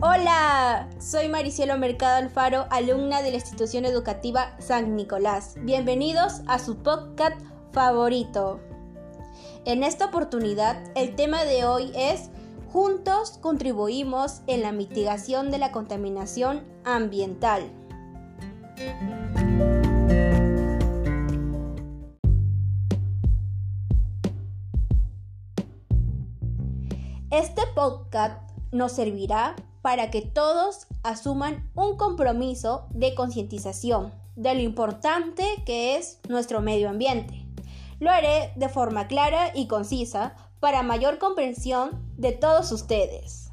Hola, soy Maricielo Mercado Alfaro, alumna de la institución educativa San Nicolás. Bienvenidos a su podcast favorito. En esta oportunidad, el tema de hoy es Juntos contribuimos en la mitigación de la contaminación ambiental. Este podcast nos servirá para que todos asuman un compromiso de concientización de lo importante que es nuestro medio ambiente. Lo haré de forma clara y concisa para mayor comprensión de todos ustedes.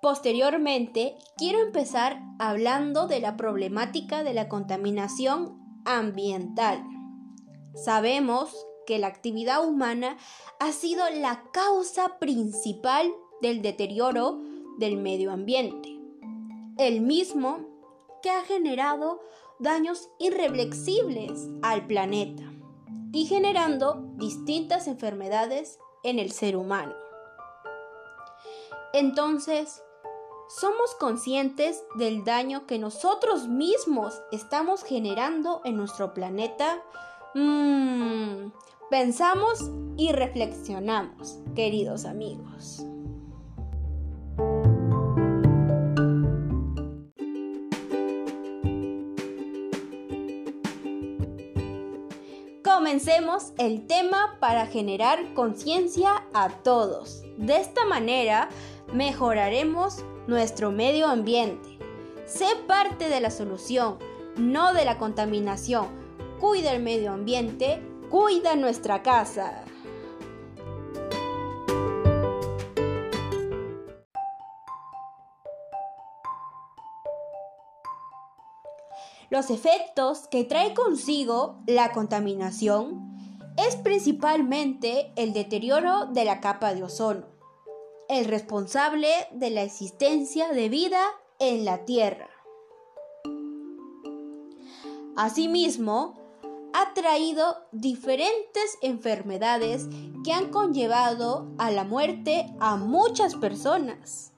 Posteriormente, quiero empezar hablando de la problemática de la contaminación ambiental. Sabemos que la actividad humana ha sido la causa principal del deterioro del medio ambiente, el mismo que ha generado daños irreflexibles al planeta y generando distintas enfermedades en el ser humano. Entonces, ¿Somos conscientes del daño que nosotros mismos estamos generando en nuestro planeta? Mm, pensamos y reflexionamos, queridos amigos. Comencemos el tema para generar conciencia a todos. De esta manera mejoraremos nuestro medio ambiente. Sé parte de la solución, no de la contaminación. Cuida el medio ambiente, cuida nuestra casa. Los efectos que trae consigo la contaminación es principalmente el deterioro de la capa de ozono, el responsable de la existencia de vida en la Tierra. Asimismo, ha traído diferentes enfermedades que han conllevado a la muerte a muchas personas.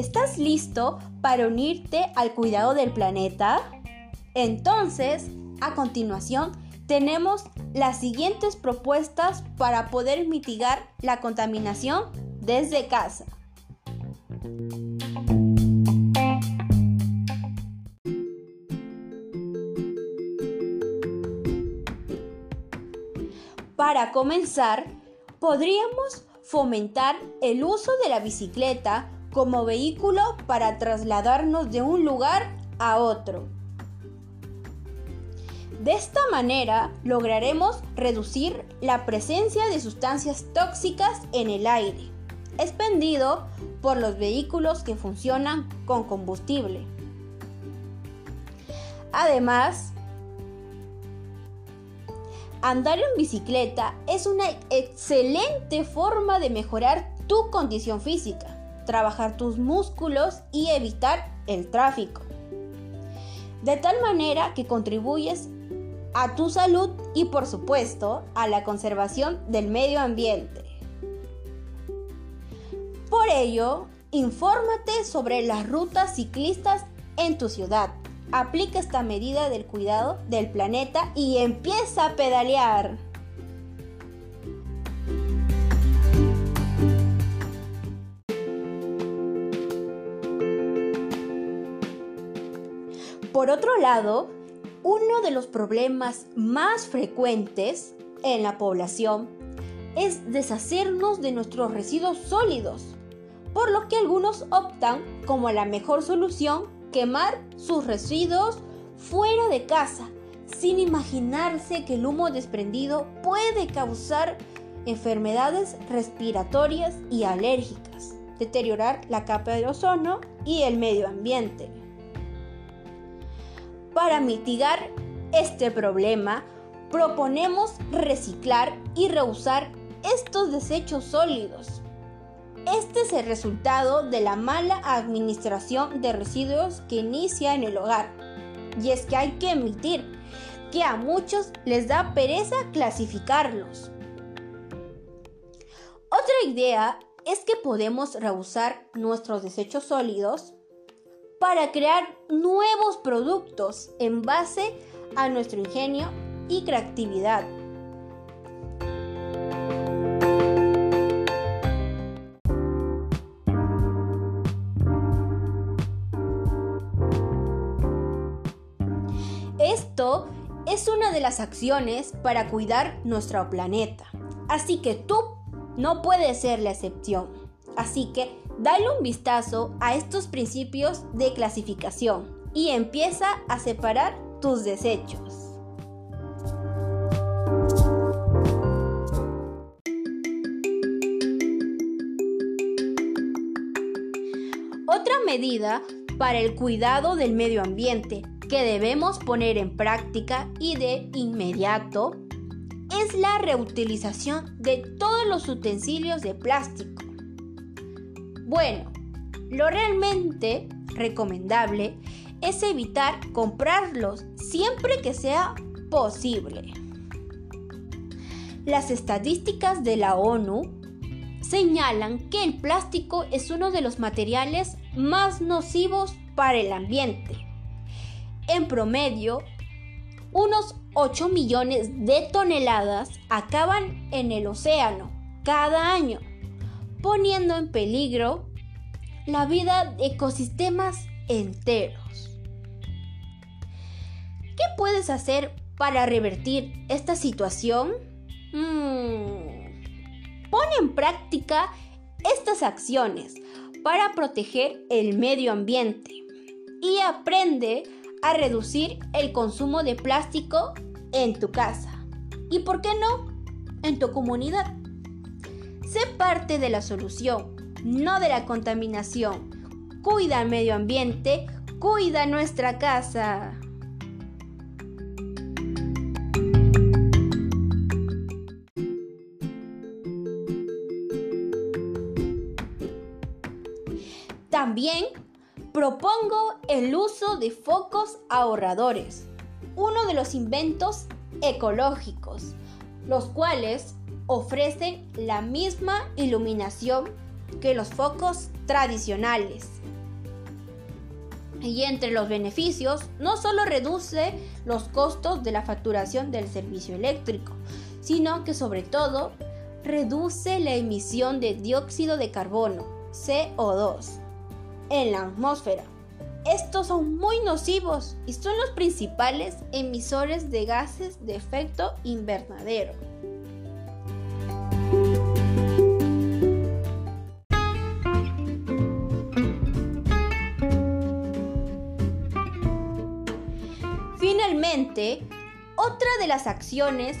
¿Estás listo para unirte al cuidado del planeta? Entonces, a continuación, tenemos las siguientes propuestas para poder mitigar la contaminación desde casa. Para comenzar, podríamos fomentar el uso de la bicicleta como vehículo para trasladarnos de un lugar a otro. De esta manera lograremos reducir la presencia de sustancias tóxicas en el aire, expendido por los vehículos que funcionan con combustible. Además, andar en bicicleta es una excelente forma de mejorar tu condición física trabajar tus músculos y evitar el tráfico. De tal manera que contribuyes a tu salud y por supuesto a la conservación del medio ambiente. Por ello, infórmate sobre las rutas ciclistas en tu ciudad. Aplica esta medida del cuidado del planeta y empieza a pedalear. Por otro lado, uno de los problemas más frecuentes en la población es deshacernos de nuestros residuos sólidos, por lo que algunos optan como la mejor solución quemar sus residuos fuera de casa, sin imaginarse que el humo desprendido puede causar enfermedades respiratorias y alérgicas, deteriorar la capa de ozono y el medio ambiente. Para mitigar este problema, proponemos reciclar y reusar estos desechos sólidos. Este es el resultado de la mala administración de residuos que inicia en el hogar. Y es que hay que admitir que a muchos les da pereza clasificarlos. Otra idea es que podemos reusar nuestros desechos sólidos para crear nuevos productos en base a nuestro ingenio y creatividad. Esto es una de las acciones para cuidar nuestro planeta. Así que tú no puedes ser la excepción. Así que dale un vistazo a estos principios de clasificación y empieza a separar tus desechos. Otra medida para el cuidado del medio ambiente que debemos poner en práctica y de inmediato es la reutilización de todos los utensilios de plástico. Bueno, lo realmente recomendable es evitar comprarlos siempre que sea posible. Las estadísticas de la ONU señalan que el plástico es uno de los materiales más nocivos para el ambiente en promedio, unos 8 millones de toneladas acaban en el océano cada año, poniendo en peligro la vida de ecosistemas enteros. ¿Qué puedes hacer para revertir esta situación? Mm, pon en práctica estas acciones para proteger el medio ambiente y aprende a reducir el consumo de plástico en tu casa. ¿Y por qué no? En tu comunidad. Sé parte de la solución, no de la contaminación. Cuida el medio ambiente, cuida nuestra casa. También Propongo el uso de focos ahorradores, uno de los inventos ecológicos, los cuales ofrecen la misma iluminación que los focos tradicionales. Y entre los beneficios, no solo reduce los costos de la facturación del servicio eléctrico, sino que sobre todo reduce la emisión de dióxido de carbono, CO2 en la atmósfera. Estos son muy nocivos y son los principales emisores de gases de efecto invernadero. Finalmente, otra de las acciones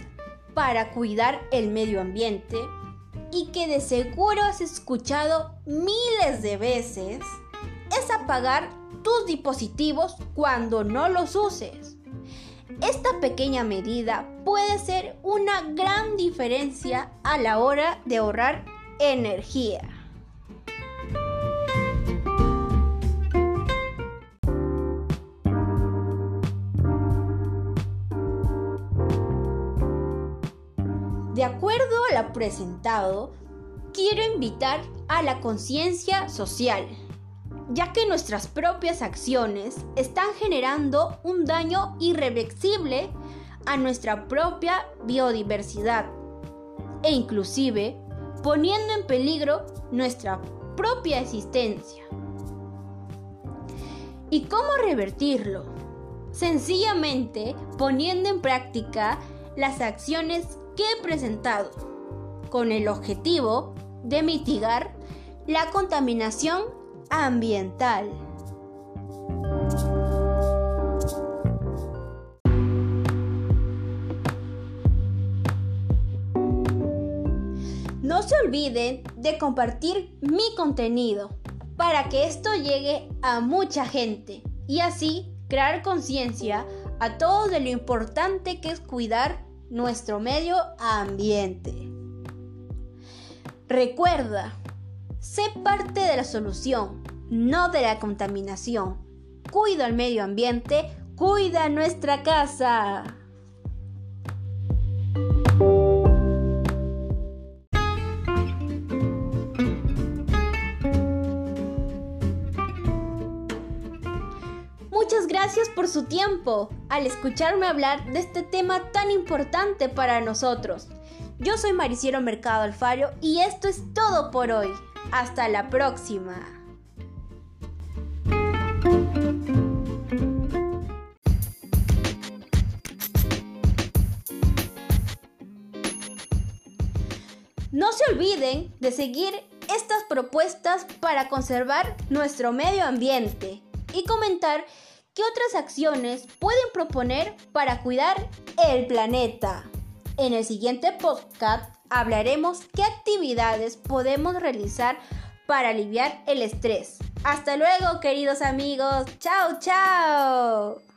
para cuidar el medio ambiente y que de seguro has escuchado miles de veces es apagar tus dispositivos cuando no los uses. Esta pequeña medida puede ser una gran diferencia a la hora de ahorrar energía. Presentado, quiero invitar a la conciencia social ya que nuestras propias acciones están generando un daño irreversible a nuestra propia biodiversidad e inclusive poniendo en peligro nuestra propia existencia. ¿Y cómo revertirlo? Sencillamente poniendo en práctica las acciones que he presentado, con el objetivo de mitigar la contaminación ambiental. No se olviden de compartir mi contenido para que esto llegue a mucha gente y así crear conciencia a todos de lo importante que es cuidar nuestro medio ambiente. Recuerda, Sé parte de la solución, no de la contaminación. Cuida el medio ambiente, cuida nuestra casa. Muchas gracias por su tiempo al escucharme hablar de este tema tan importante para nosotros. Yo soy Mariciero Mercado Alfaro y esto es todo por hoy. Hasta la próxima. No se olviden de seguir estas propuestas para conservar nuestro medio ambiente y comentar qué otras acciones pueden proponer para cuidar el planeta. En el siguiente podcast hablaremos qué actividades podemos realizar para aliviar el estrés. Hasta luego, queridos amigos. Chao, chao.